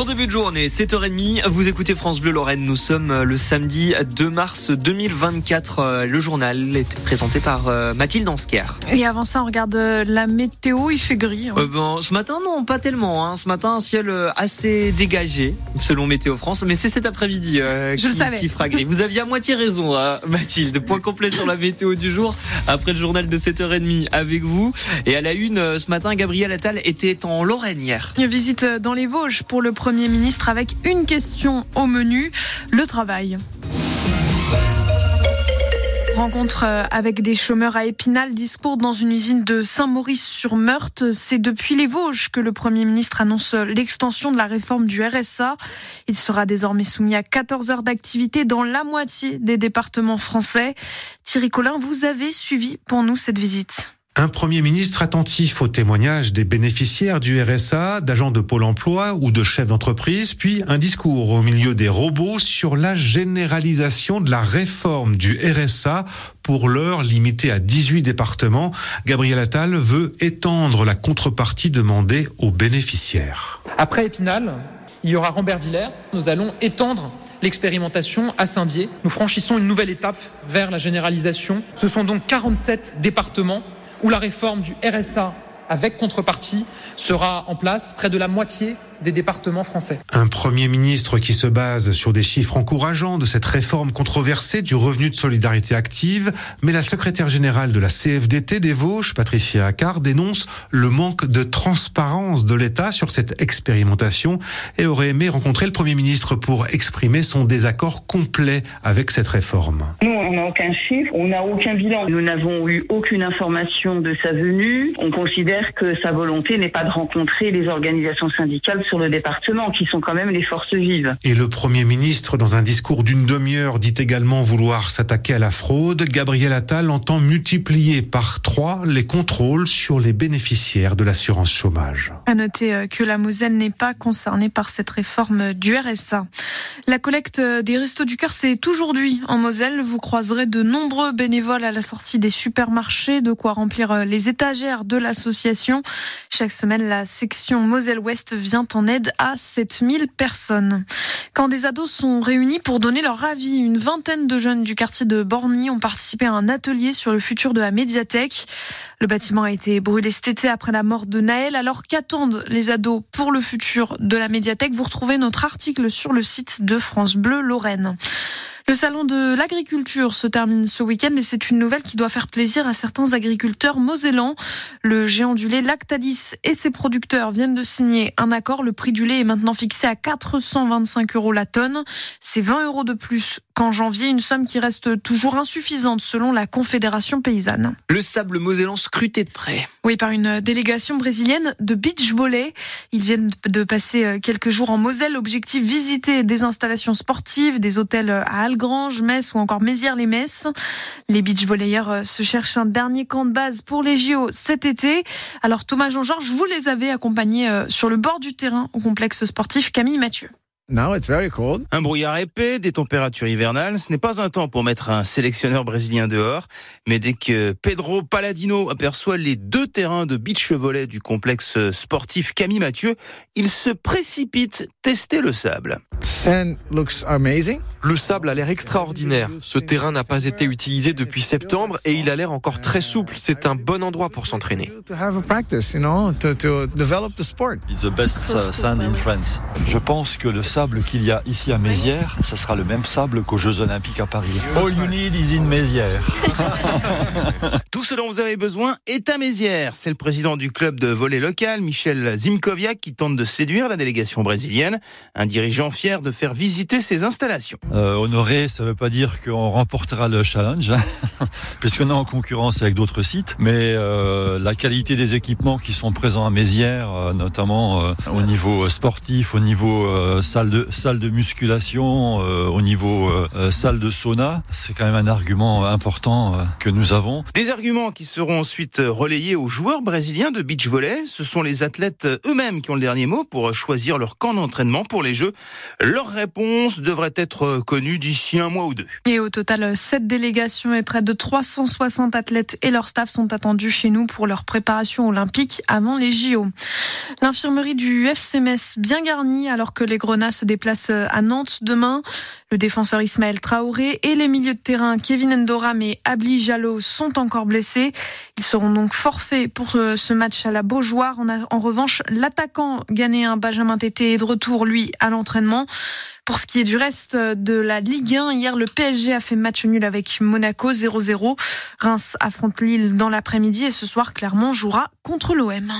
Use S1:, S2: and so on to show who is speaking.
S1: Bon début de journée, 7h30, vous écoutez France Bleu Lorraine, nous sommes le samedi 2 mars 2024. Le journal est présenté par euh, Mathilde Ansker.
S2: Et avant ça, on regarde euh, la météo, il fait gris. hein.
S1: Euh, bon, ce matin, non, pas tellement. Hein. Ce matin, un ciel euh, assez dégagé, selon Météo France, mais c'est cet après-midi euh, qui, fera gris. Vous aviez à moitié raison, hein, Mathilde. Point complet sur la météo du jour, après le journal de 7h30 avec vous. Et à la une, euh, ce matin, Gabriel Attal était en Lorraine hier.
S2: Une visite dans les Vosges pour le Premier ministre avec une question au menu, le travail. Rencontre euh, avec des chômeurs à Épinal, discours dans une usine de Saint-Maurice-sur-Meurthe. C'est depuis les Vosges que le Premier ministre annonce l'extension de la réforme du RSA. Il sera désormais soumis à 14 heures d'activité dans la moitié des départements français. Thierry Collin, vous avez suivi pour nous cette visite.
S3: Un Premier ministre attentif aux témoignages des bénéficiaires du RSA, d'agents de Pôle emploi ou de chefs d'entreprise, puis un discours au milieu des robots sur la généralisation de la réforme du RSA pour l'heure limitée à 18 départements. Gabriel Attal veut étendre la contrepartie demandée aux bénéficiaires.
S4: Après Épinal, il y aura Rambert-Villers. Nous allons étendre l'expérimentation à Saint-Dié. Nous franchissons une nouvelle étape vers la généralisation. Ce sont donc 47 départements où la réforme du RSA avec contrepartie sera en place, près de la moitié des départements français.
S3: Un Premier ministre qui se base sur des chiffres encourageants de cette réforme controversée du revenu de solidarité active, mais la secrétaire générale de la CFDT des Vosges, Patricia Accard, dénonce le manque de transparence de l'État sur cette expérimentation et aurait aimé rencontrer le Premier ministre pour exprimer son désaccord complet avec cette réforme.
S5: Nous, on n'a aucun chiffre, on n'a aucun bilan. Nous n'avons eu aucune information de sa venue. On considère que sa volonté n'est pas de rencontrer les organisations syndicales sur le département, qui sont quand même les forces vives.
S3: Et le Premier ministre, dans un discours d'une demi-heure, dit également vouloir s'attaquer à la fraude. Gabriel Attal entend multiplier par trois les contrôles sur les bénéficiaires de l'assurance chômage.
S2: À noter euh, que la Moselle n'est pas concernée par cette réforme du RSA. La collecte euh, des Restos du Cœur, c'est aujourd'hui en Moselle. Vous croiserez de nombreux bénévoles à la sortie des supermarchés, de quoi remplir euh, les étagères de l'association. Chaque semaine, la section Moselle-Ouest vient en aide à 7000 personnes. Quand des ados sont réunis pour donner leur avis, une vingtaine de jeunes du quartier de Borny ont participé à un atelier sur le futur de la médiathèque. Le bâtiment a été brûlé cet été après la mort de Naël. Alors qu'attendent les ados pour le futur de la médiathèque? Vous retrouvez notre article sur le site de France Bleu Lorraine. Le salon de l'agriculture se termine ce week-end et c'est une nouvelle qui doit faire plaisir à certains agriculteurs mosellans. Le géant du lait Lactalis et ses producteurs viennent de signer un accord. Le prix du lait est maintenant fixé à 425 euros la tonne. C'est 20 euros de plus qu'en janvier, une somme qui reste toujours insuffisante selon la Confédération paysanne.
S1: Le sable mosellan scruté de près.
S2: Oui, par une délégation brésilienne de beach volley. Ils viennent de passer euh, quelques jours en Moselle. Objectif visiter des installations sportives, des hôtels à Algrange, Metz ou encore Mézières-les-Messes. Les beach volleyeurs euh, se cherchent un dernier camp de base pour les JO cet été. Alors Thomas Jean-Georges, vous les avez accompagnés euh, sur le bord du terrain au complexe sportif Camille Mathieu.
S6: Now it's very cold.
S7: Un brouillard épais, des températures hivernales, ce n'est pas un temps pour mettre un sélectionneur brésilien dehors, mais dès que Pedro Paladino aperçoit les deux terrains de beach volley du complexe sportif Camille Mathieu, il se précipite tester le sable.
S6: Sand looks amazing.
S8: Le sable a l'air extraordinaire. Ce terrain n'a pas été utilisé depuis septembre et il a l'air encore très souple. C'est un bon endroit pour s'entraîner.
S6: To have a practice, you know, to, to develop the sport.
S9: It's the best sand in France. Je pense que le sable qu'il y a ici à Mézières, ça sera le même sable qu'aux Jeux Olympiques à Paris. All you need is in Mézières.
S7: Tout ce dont vous avez besoin est à Mézières. C'est le président du club de volley local, Michel Zimkoviak, qui tente de séduire la délégation brésilienne. Un dirigeant fier de faire visiter ses installations.
S9: Euh, honoré, ça ne veut pas dire qu'on remportera le challenge, hein, puisqu'on est en concurrence avec d'autres sites. Mais euh, la qualité des équipements qui sont présents à Mézières, euh, notamment euh, au niveau sportif, au niveau euh, salle de salle de musculation, euh, au niveau euh, euh, salle de sauna, c'est quand même un argument important euh, que nous avons.
S7: Des arguments qui seront ensuite relayés aux joueurs brésiliens de beach volley. Ce sont les athlètes eux-mêmes qui ont le dernier mot pour choisir leur camp d'entraînement pour les Jeux. Leur réponse devrait être connue d'ici un mois ou deux.
S2: Et au total, sept délégations et près de 360 athlètes et leur staff sont attendus chez nous pour leur préparation olympique avant les JO. L'infirmerie du FCMS bien garnie alors que les Grenats se déplacent à Nantes demain. Le défenseur Ismaël Traoré et les milieux de terrain Kevin Endoram et Abli Jallo sont encore blessés. Ils seront donc forfaits pour ce match à la Beaujoire. En revanche, l'attaquant ghanéen Benjamin Tété est de retour, lui, à l'entraînement. Pour ce qui est du reste de la Ligue 1, hier le PSG a fait match nul avec Monaco 0-0. Reims affronte Lille dans l'après-midi et ce soir Clermont jouera contre l'OM.